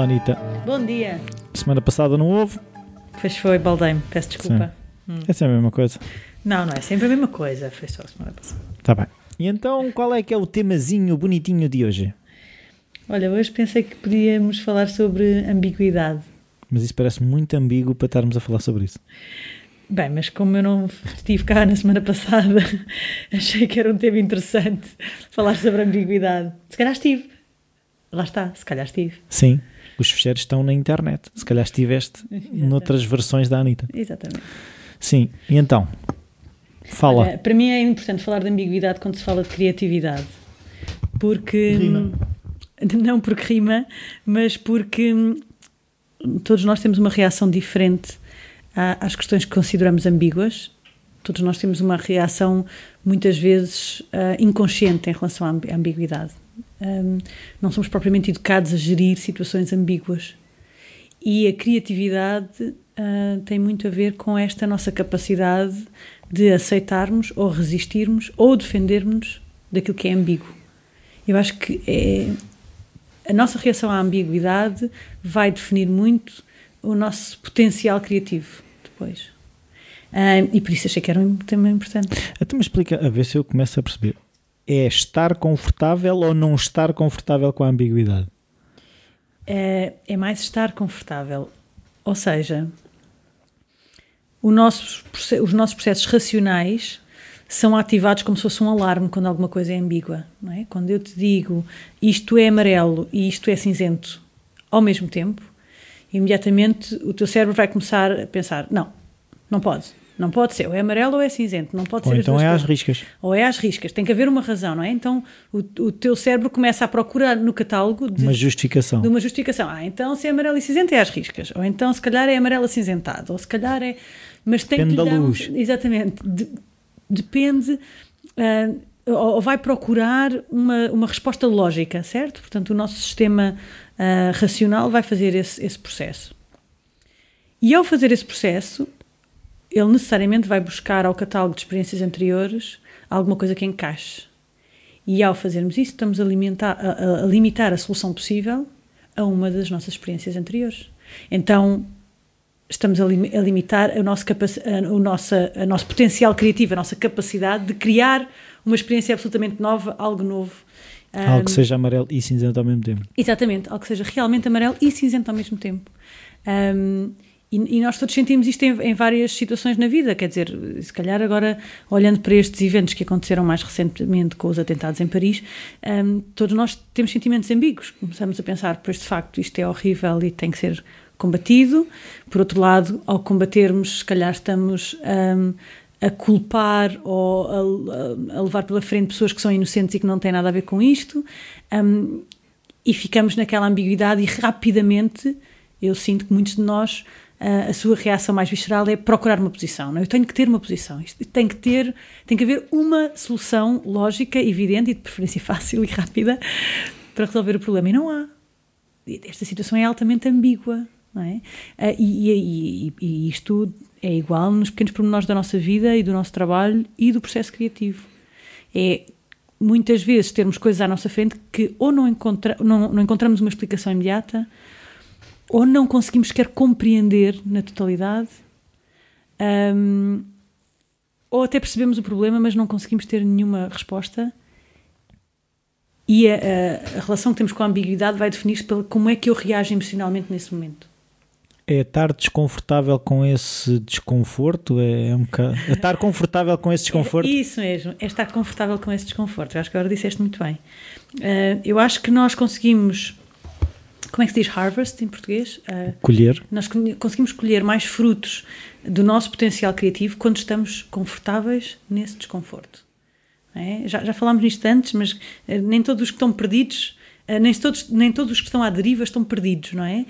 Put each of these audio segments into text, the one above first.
Olá, Anitta. Bom dia. Semana passada não houve? Pois foi, baldei-me, peço desculpa. Essa é a mesma coisa. Não, não é sempre a mesma coisa, foi só a semana passada. Tá bem. E então, qual é que é o temazinho bonitinho de hoje? Olha, hoje pensei que podíamos falar sobre ambiguidade. Mas isso parece muito ambíguo para estarmos a falar sobre isso. Bem, mas como eu não estive cá na semana passada, achei que era um tema interessante falar sobre ambiguidade. Se calhar estive. Lá está, se calhar estive. Sim, os fecheiros estão na internet. Se calhar estiveste noutras versões da Anitta. Exatamente. Sim, e então? Fala. Olha, para mim é importante falar de ambiguidade quando se fala de criatividade. Porque. Rima. Não porque rima, mas porque hum, todos nós temos uma reação diferente às questões que consideramos ambíguas. Todos nós temos uma reação, muitas vezes, ah, inconsciente em relação à ambiguidade. Hum, não somos propriamente educados a gerir situações ambíguas. E a criatividade ah, tem muito a ver com esta nossa capacidade de aceitarmos ou resistirmos ou defendermos daquilo que é ambíguo. Eu acho que é, a nossa reação à ambiguidade vai definir muito o nosso potencial criativo depois. Ah, e por isso achei que era um tema importante. Até me explica, a ver se eu começo a perceber. É estar confortável ou não estar confortável com a ambiguidade? é, é mais estar confortável. Ou seja, nosso os nossos processos racionais são ativados como se fosse um alarme quando alguma coisa é ambígua. É? Quando eu te digo isto é amarelo e isto é cinzento ao mesmo tempo, imediatamente o teu cérebro vai começar a pensar: não, não pode. Não pode ser, ou é amarelo ou é cinzento, não pode Ou ser as então duas é às coisas. riscas. Ou é às riscas, tem que haver uma razão, não é? Então o, o teu cérebro começa a procurar no catálogo de Uma justificação. de uma justificação. Ah, então se é amarelo e cinzento é às riscas. Ou então se calhar é amarelo acinzentado. Ou se calhar é. Mas tem Depende que da dar um- luz. Exatamente. De- depende. ah, ou vai procurar uma, uma resposta lógica, certo? Portanto, o nosso sistema ah, racional vai fazer esse, esse processo. E ao fazer esse processo, ele necessariamente vai buscar ao catálogo de experiências anteriores alguma coisa que encaixe. E ao fazermos isso, estamos a, alimentar- a- a- limitar a solução possível a uma das nossas experiências anteriores. Então, estamos a, lim- a limitar a nosso, a, o nossa, a nosso potencial criativo, a nossa capacidade de criar uma experiência absolutamente nova, algo novo. Algo que seja amarelo e cinzento ao mesmo tempo. Exatamente, algo que seja realmente amarelo e cinzento ao mesmo tempo. Um, e, e nós todos sentimos isto em, em várias situações na vida, quer dizer, se calhar agora, olhando para estes eventos que aconteceram mais recentemente com os atentados em Paris, um, todos nós temos sentimentos ambíguos. Começamos a pensar, pois de facto isto é horrível e tem que ser combatido. Por outro lado, ao combatermos, se calhar estamos um, a culpar ou a, a- levar pela frente pessoas que são inocentes e que não têm nada a ver com isto. Um, e ficamos naquela ambiguidade e rapidamente eu sinto que muitos de nós a sua reação mais visceral é procurar uma posição. Não? é? Eu tenho que ter uma posição. Isto tem que ter, tem que haver uma solução lógica, evidente e de preferência fácil e rápida para resolver o problema. E não há. Esta situação é altamente ambígua. Não é? Ah, e, e- e- e isto é igual nos pequenos pormenores da nossa vida e do nosso trabalho e do processo criativo. É muitas vezes termos coisas à nossa frente que ou não, encontra, não, não encontramos uma explicação imediata ou não conseguimos sequer compreender na totalidade hum, ou até percebemos o problema mas não conseguimos ter nenhuma resposta e a, a- a relação que temos com a ambiguidade vai definir-se pelo como é que eu reajo emocionalmente nesse momento. É estar desconfortável com esse desconforto? É, um bocado... é estar confortável com esse desconforto? É isso mesmo, é estar confortável com esse desconforto. Eu acho que agora disseste muito bem. Ah, eu acho que nós conseguimos. Como é que se diz harvest em português? Ah, Colher? nós con- conseguimos colher mais frutos do nosso potencial criativo quando estamos confortáveis nesse desconforto. é? Já, já falámos nisto antes, mas eh, nem todos os que estão perdidos, eh, nem todos, nem todos os que estão à deriva estão perdidos, não é?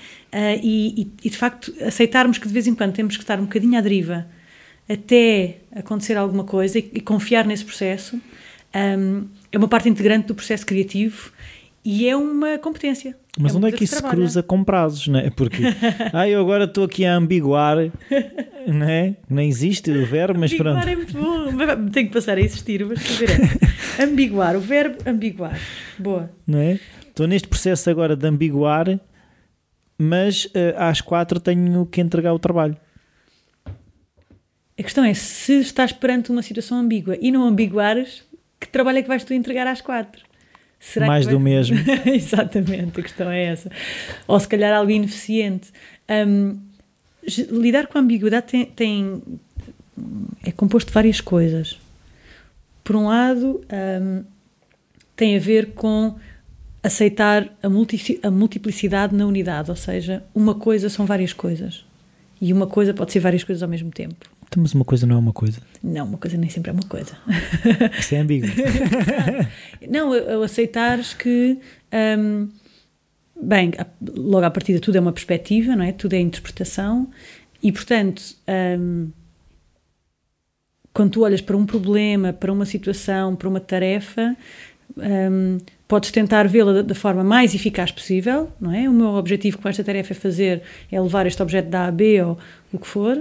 E, e- e, de facto aceitarmos que de vez em quando temos que estar um bocadinho à deriva até acontecer alguma coisa e, e confiar nesse processo ahm, é uma parte integrante do processo criativo e é uma competência. Mas uma onde é que isso se cruza com prazos, não é? Porque, ah, eu agora estou aqui a ambiguar, não é? Nem existe o verbo, mas ambiguar pronto. é muito bom. Tem que passar a existir, mas fazer é. ambiguar, o verbo ambiguar. Boa. Não é? Estou neste processo agora de ambiguar mas uh, às quatro tenho que entregar o trabalho. A questão é, se estás perante uma situação ambígua e não ambiguares, que trabalho é que vais tu entregar às quatro? Será Mais vai... do mesmo. Exatamente, a questão é essa. Ou se calhar algo ineficiente. Um, lidar com a ambiguidade tem, tem, é composto de várias coisas. Por um lado, um, tem a ver com aceitar a, multi, a multiplicidade na unidade, ou seja, uma coisa são várias coisas. E uma coisa pode ser várias coisas ao mesmo tempo. Então, mas uma coisa não é uma coisa? Não, uma coisa nem sempre é uma coisa. Isso é ambíguo. não, eu aceitares que. Um, bem, logo à partida tudo é uma perspectiva, não é? Tudo é interpretação e, portanto, um, quando tu olhas para um problema, para uma situação, para uma tarefa, um, podes tentar vê-la da forma mais eficaz possível, não é? O meu objetivo com esta tarefa é fazer, é levar este objeto da A a B ou o que for,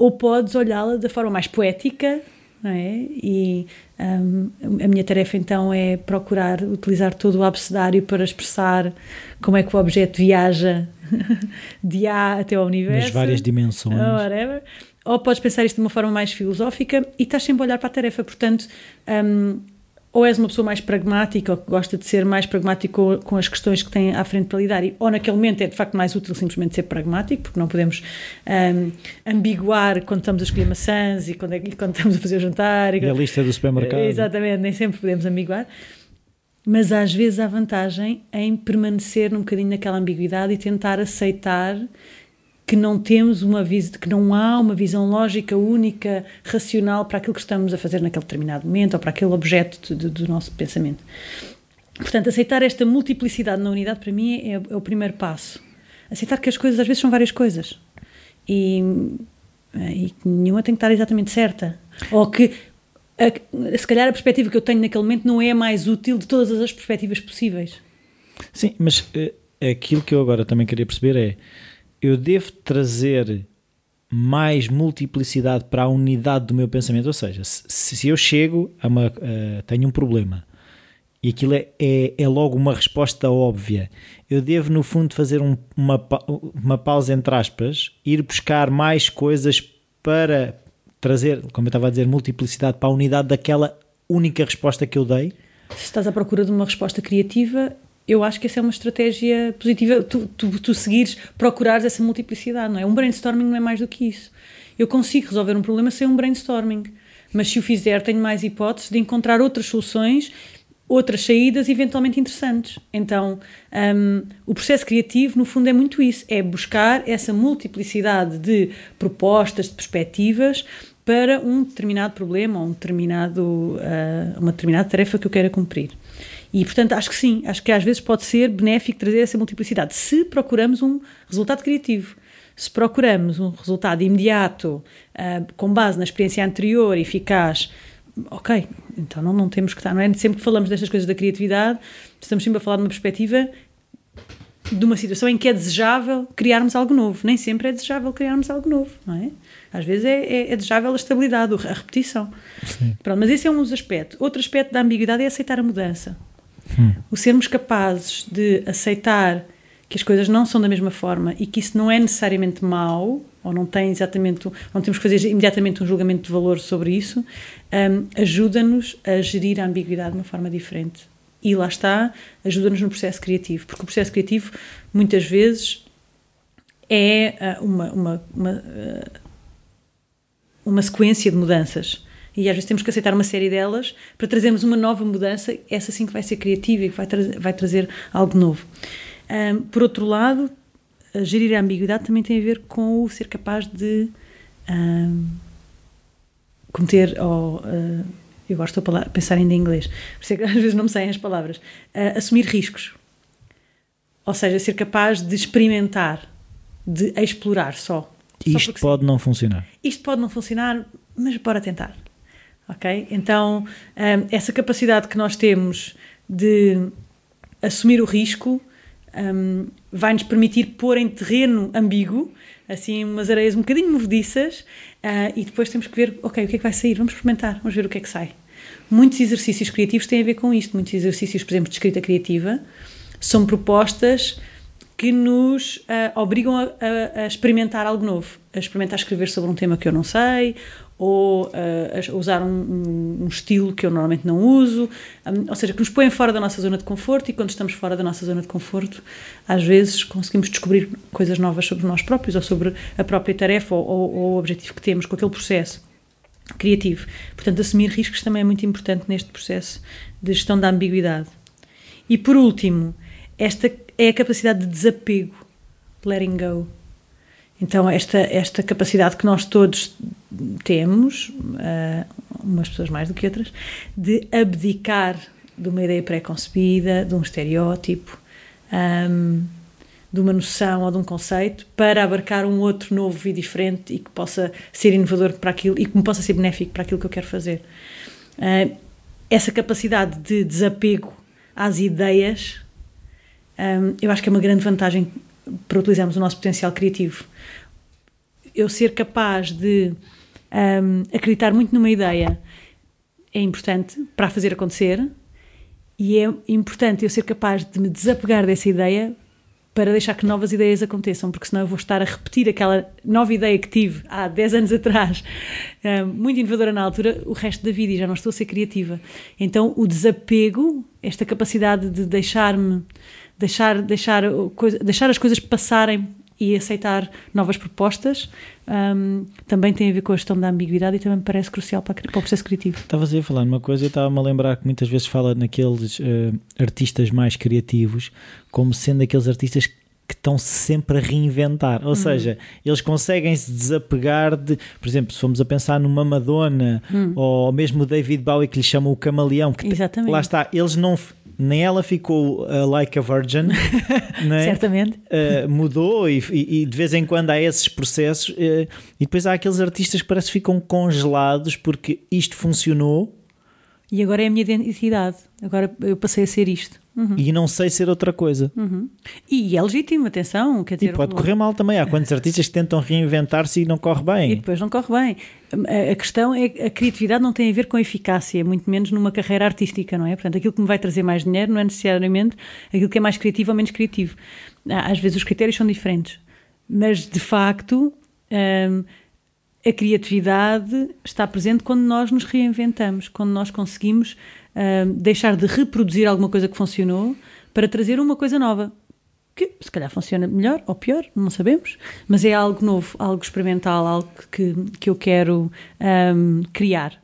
ou podes olhá-la da forma mais poética, não é? E um, a minha tarefa então é procurar utilizar todo o abecedário para expressar como é que o objeto viaja de A até ao universo. Nas várias dimensões. Ou whatever. Ou podes pensar isto de uma forma mais filosófica e estás sempre a olhar para a tarefa. Portanto, um, ou és uma pessoa mais pragmática ou que gosta de ser mais pragmático com, as questões que tem à frente para lidar, e, ou naquele momento é de facto mais útil simplesmente ser pragmático, porque não podemos um, ambiguar quando estamos a escolher maçãs e quando, é, e quando estamos a fazer o jantar. E, e a lista do supermercado. Exatamente, nem sempre podemos ambiguar. Mas às vezes há vantagem em permanecer um bocadinho naquela ambiguidade e tentar aceitar que não temos uma que não há uma visão lógica única, racional para aquilo que estamos a fazer naquele determinado momento ou para aquele objeto de, de, do nosso pensamento. Portanto, aceitar esta multiplicidade na unidade para mim é, é, o primeiro passo. Aceitar que as coisas às vezes são várias coisas e, e que nenhuma tem que estar exatamente certa. Ou que a, se calhar a perspectiva que eu tenho naquele momento não é a mais útil de todas as perspectivas possíveis. Sim, mas uh, aquilo que eu agora também queria perceber é eu devo trazer mais multiplicidade para a unidade do meu pensamento. Ou seja, se, eu chego a uma. Uh, tenho um problema e aquilo é, é, é, logo uma resposta óbvia, eu devo, no fundo, fazer um, uma, uma pausa entre aspas, ir buscar mais coisas para trazer, como eu estava a dizer, multiplicidade para a unidade daquela única resposta que eu dei. Se estás à procura de uma resposta criativa, eu acho que essa é uma estratégia positiva, tu, tu, tu seguires, procurares essa multiplicidade, não é? Um brainstorming não é mais do que isso. Eu consigo resolver um problema sem um brainstorming, mas se o fizer, tenho mais hipóteses de encontrar outras soluções, outras saídas eventualmente interessantes. Então, um, o processo criativo, no fundo, é muito isso: é buscar essa multiplicidade de propostas, de perspectivas para um determinado problema ou um determinado, uh, uma determinada tarefa que eu queira cumprir. E, portanto, acho que sim, acho que às vezes pode ser benéfico trazer essa multiplicidade, se procuramos um resultado criativo. Se procuramos um resultado imediato, uh, com base na experiência anterior, eficaz, ok, então não, não temos que estar, não é? Sempre que falamos destas coisas da criatividade, estamos sempre a falar de uma perspectiva de uma situação em que é desejável criarmos algo novo. Nem sempre é desejável criarmos algo novo, não é? Às vezes é, é, é desejável a estabilidade, a repetição. Pronto, mas esse é um dos aspectos. Outro aspecto da ambiguidade é aceitar a mudança. Hum. O sermos capazes de aceitar que as coisas não são da mesma forma e que isso não é necessariamente mau, ou não tem exatamente, não temos que fazer imediatamente um julgamento de valor sobre isso, um, ajuda-nos a gerir a ambiguidade de uma forma diferente. E lá está, ajuda-nos no processo criativo, porque o processo criativo muitas vezes é uh, uma, uma, uma, uh, uma sequência de mudanças e às vezes temos que aceitar uma série delas para trazermos uma nova mudança, essa sim que vai ser criativa e que vai, tra vai trazer algo novo. Um, por outro lado, a gerir a ambiguidade também tem a ver com o ser capaz de um, cometer, ou, uh, eu gosto de pensar ainda em inglês, por isso é que às vezes não me saem as palavras, uh, assumir riscos. Ou seja, ser capaz de experimentar, de explorar só. Isto só pode sim. não funcionar. Isto pode não funcionar, mas bora tentar ok? Então, um, essa capacidade que nós temos de assumir o risco um, vai-nos permitir pôr em terreno ambíguo, assim, umas areias um bocadinho movediças, uh, e depois temos que ver, ok, o que é que vai sair? Vamos experimentar, vamos ver o que é que sai. Muitos exercícios criativos têm a ver com isto, muitos exercícios, por exemplo, de escrita criativa, são propostas que nos uh, obrigam a, a, a, experimentar algo novo, a experimentar escrever sobre um tema que eu não sei, ou uh, usar um, um, um, estilo que eu normalmente não uso, um, ou seja, que nos põem fora da nossa zona de conforto e quando estamos fora da nossa zona de conforto, às vezes conseguimos descobrir coisas novas sobre nós próprios ou sobre a própria tarefa ou, ou, ou o objetivo que temos com aquele processo criativo. Portanto, assumir riscos também é muito importante neste processo de gestão da ambiguidade. E por último, esta é a capacidade de desapego, letting go. Então, esta, esta capacidade que nós todos temos, uh, umas pessoas mais do que outras, de abdicar de uma ideia pré-concebida, de um estereótipo, um, de uma noção ou de um conceito, para abarcar um outro novo e diferente e que possa ser inovador para aquilo e que me possa ser benéfico para aquilo que eu quero fazer. Uh, essa capacidade de desapego às ideias um, eu acho que é uma grande vantagem para utilizarmos o nosso potencial criativo. Eu ser capaz de um, acreditar muito numa ideia é importante para a fazer acontecer e é importante eu ser capaz de me desapegar dessa ideia para deixar que novas ideias aconteçam, porque senão eu vou estar a repetir aquela nova ideia que tive há 10 anos atrás, muito inovadora na altura, o resto da vida e já não estou a ser criativa. Então o desapego, esta capacidade de deixar-me deixar, deixar, deixar as coisas passarem e aceitar novas propostas um, também tem a ver com a gestão da ambiguidade e também me parece crucial para, para o processo criativo. Estavas a falar numa coisa, eu estava-me a lembrar que muitas vezes fala naqueles uh, artistas mais criativos como sendo aqueles artistas que estão sempre a reinventar, ou uhum. seja, eles conseguem se desapegar de, por exemplo, se formos a pensar numa Madonna uhum. ou mesmo o David Bowie que lhe chamam o camaleão, que Exatamente. lá está, eles não nem ela ficou uh, like a virgin, é? certamente. Uh, mudou e, e, de vez em quando há esses processos, uh, e depois há aqueles artistas que parece que ficam congelados porque isto funcionou. E agora é a minha identidade, agora eu passei a ser isto. Uhum. E não sei ser outra coisa. Uhum. E é legítimo, atenção. Quer dizer, e pode correr mal também. Há quantos artistas que tentam reinventar-se e não corre bem. E depois não corre bem. A questão é que a criatividade não tem a ver com eficácia, muito menos numa carreira artística, não é? Portanto, aquilo que me vai trazer mais dinheiro não é necessariamente aquilo que é mais criativo ou menos criativo. Às vezes os critérios são diferentes. Mas, de facto, hum, a criatividade está presente quando nós nos reinventamos, quando nós conseguimos deixar de reproduzir alguma coisa que funcionou para trazer uma coisa nova. Que se calhar funciona melhor ou pior, não sabemos, mas é algo novo, algo experimental, algo que, que eu quero um, criar.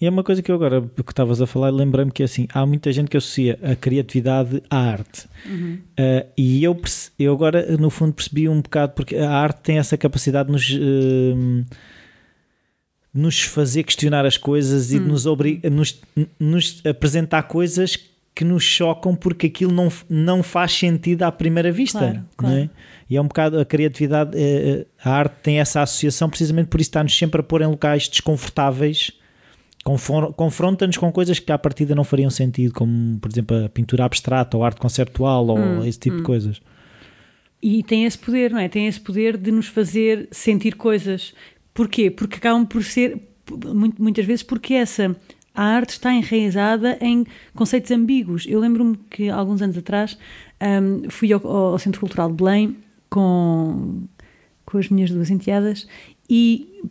E é uma coisa que eu agora, que estavas a falar, lembrei-me que assim, há muita gente que associa a criatividade à arte. Uhum. Uh, e eu, eu agora, no fundo, percebi um bocado, porque a arte tem essa capacidade de nos. Uh, nos fazer questionar as coisas e hum. nos, nos, nos apresentar coisas que nos chocam porque aquilo não, não faz sentido à primeira vista. Claro, claro. É? E é um bocado a criatividade, eh, eh, a arte tem essa associação precisamente por isso está-nos sempre a pôr em locais desconfortáveis, confronta-nos com coisas que à partida não fariam sentido, como por exemplo a pintura abstrata ou a arte conceptual ou hum, esse tipo hum. de coisas. E tem esse poder, não é? Tem esse poder de nos fazer sentir coisas Porquê? Porque acabam por ser, muitas vezes, porque essa a arte está enraizada em conceitos ambíguos. Eu lembro-me que alguns anos atrás um, fui ao, ao, Centro Cultural de Belém com, com as minhas duas enteadas e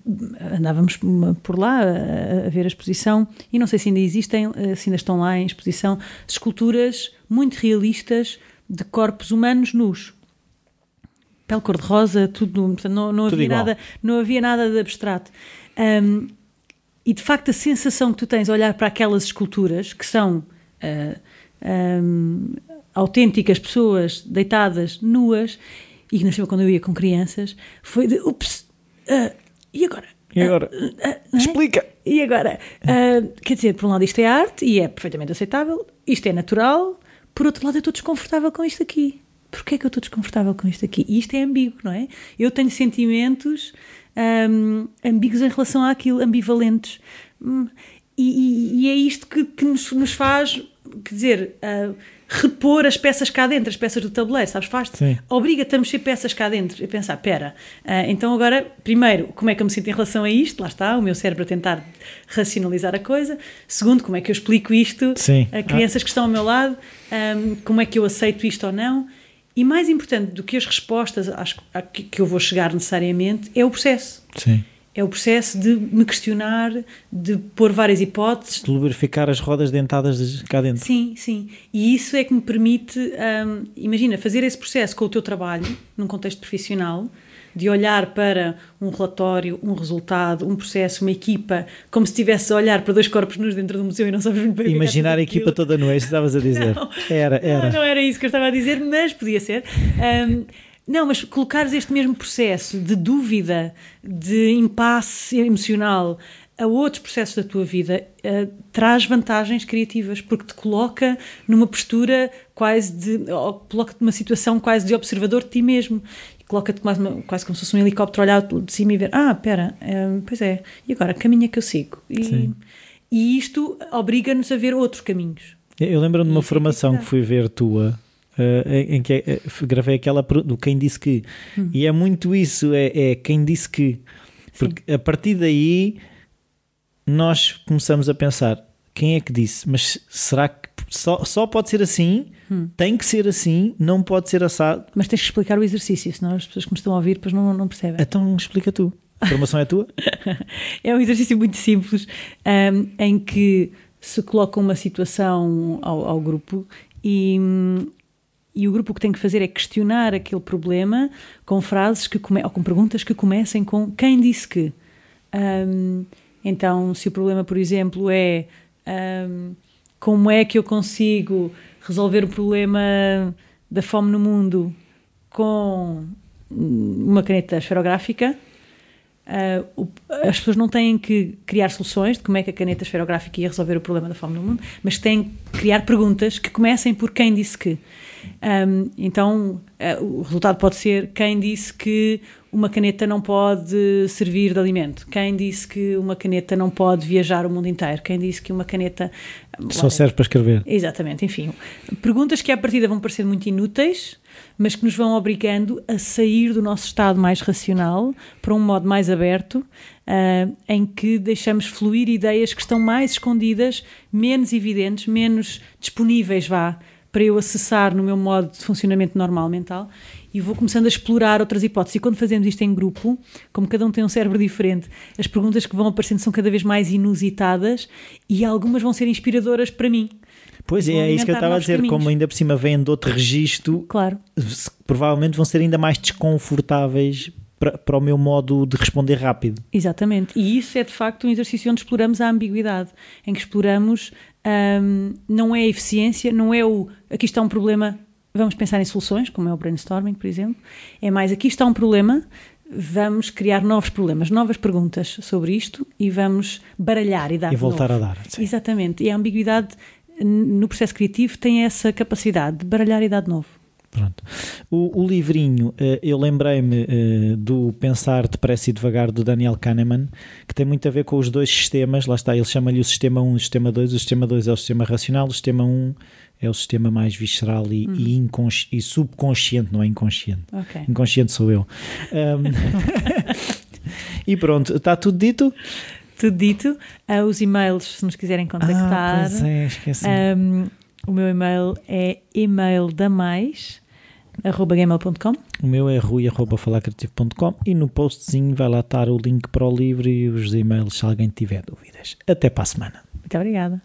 andávamos por lá a, a, ver a exposição e não sei se ainda existem, se ainda estão lá em exposição, esculturas muito realistas de corpos humanos nus pele cor-de-rosa, tudo, não, não, tudo havia nada, não havia nada de abstrato. Um, e de facto a sensação que tu tens ao olhar para aquelas esculturas, que são uh, um, autênticas pessoas deitadas, nuas, e que nasceu quando eu ia com crianças, foi de ups, uh, e agora? E agora? Uh, é? Explica! E agora? quer dizer, por um lado isto é arte e é perfeitamente aceitável, isto é natural, por outro lado eu estou desconfortável com isto aqui porquê é que eu estou desconfortável com isto aqui? E isto é ambíguo, não é? Eu tenho sentimentos um, ambíguos em relação àquilo, ambivalentes. Hum, e, e, é isto que, que nos, nos, faz, quer dizer, uh, repor as peças cá dentro, as peças do tabuleiro, sabes? Faz obriga-te a mexer peças cá dentro e pensar, pera, uh, então agora, primeiro, como é que eu me sinto em relação a isto? Lá está, o meu cérebro a tentar racionalizar a coisa. Segundo, como é que eu explico isto Sim. a crianças ah. que estão ao meu lado? Um, como é que eu aceito isto ou não? E mais importante do que as respostas acho, a que eu vou chegar necessariamente é o processo. Sim. É o processo de me questionar, de pôr várias hipóteses, De lubrificar as rodas dentadas de- cá dentro. Sim, sim. E isso é que me permite, hum, imagina, fazer esse processo com o teu trabalho, num contexto profissional, de olhar para um relatório, um resultado, um processo, uma equipa, como se estivesse a olhar para dois corpos nus dentro do museu e não sabes muito bem é Imaginar a equipa toda nua, é isso que estavas a dizer. Não. Era, Não, era. não era isso que eu estava a dizer, mas podia ser. Hum, não, mas colocares este mesmo processo de dúvida, de impasse emocional a outros processos da tua vida, eh, traz vantagens criativas, porque te coloca numa postura quase de. ou coloca-te numa situação quase de observador de ti mesmo. Coloca-te quase, quase como se fosse um helicóptero olhar de cima e ver: ah, espera, hum, pois é, e agora, que caminho é que eu sigo? E, Sim. e isto obriga-nos a ver outros caminhos. Eu lembro-me de uma formação que fui ver tua, eh, em que eh, gravei aquela do quem disse que. Hum. E é muito isso, é, é quem disse que. Porque a partir daí nós começamos a pensar quem é que disse, mas será que só, só pode ser assim? Hum. Tem que ser assim, não pode ser assado. Mas tens que explicar o exercício, senão as pessoas que me estão a ouvir depois não, não percebem. Então explica tu. A formação é tua? É um exercício muito simples hum, em que se coloca uma situação ao, ao grupo e, e o grupo o que tem que fazer é questionar aquele problema com frases que come, ou com perguntas que comecem com quem disse que. Hum, então, se o problema, por exemplo, é hum, como é que eu consigo resolver o problema da fome no mundo com uma caneta esferográfica, Uh, as pessoas não têm que criar soluções de como é que a caneta esferográfica ia resolver o problema da fome no mundo, mas têm que criar perguntas que comecem por quem disse que. Um, então, uh, o resultado pode ser quem disse que uma caneta não pode servir de alimento, quem disse que uma caneta não pode viajar o mundo inteiro, quem disse que uma caneta. Só serve para escrever. Exatamente, enfim. Perguntas que à partida vão parecer muito inúteis, mas que nos vão obrigando a sair do nosso estado mais racional para um modo mais aberto, ah, em que deixamos fluir ideias que estão mais escondidas, menos evidentes, menos disponíveis, vá, para eu acessar no meu modo de funcionamento normal mental e vou começando a explorar outras hipóteses. E quando fazemos isto em grupo, como cada um tem um cérebro diferente, as perguntas que vão aparecendo são cada vez mais inusitadas e algumas vão ser inspiradoras para mim. Pois é, é isso que eu estava a dizer. caminhos. Como ainda por cima vêm de outro registro, Claro. provavelmente vão ser ainda mais desconfortáveis para, para o meu modo de responder rápido. Exatamente. E isso é de facto um exercício onde exploramos a ambiguidade, em que exploramos hum, não é a eficiência, não é o aqui está um problema, vamos pensar em soluções, como é o brainstorming, por exemplo. É mais aqui está um problema, vamos criar novos problemas, novas perguntas sobre isto e vamos baralhar e dar E voltar novo. a dar, sim. Exatamente. E a ambiguidade no processo criativo tem essa capacidade de baralhar e dar de novo. Pronto. O, o livrinho, eh, eu lembrei-me eh, do Pensar Depressa e Devagar do Daniel Kahneman, que tem muito a ver com os dois sistemas. Lá está, ele chama-lhe o sistema 1 e o sistema 2. O sistema 2 é o sistema racional, o sistema 1 é o sistema mais visceral e, e, inconsci- e subconsciente, não é inconsciente. Ok. Inconsciente sou eu. Ahm, e pronto, está tudo dito? Tudo dito. Ah, os e-mails, se nos quiserem contactar. Ah, pois é, esqueci. Um, o meu e-mail é emaildamais.gmail.com O meu é rui.falarcreativo.com e no postzinho vai lá estar o link para o livro e os e-mails se alguém tiver dúvidas. Até para a semana. Muito obrigada.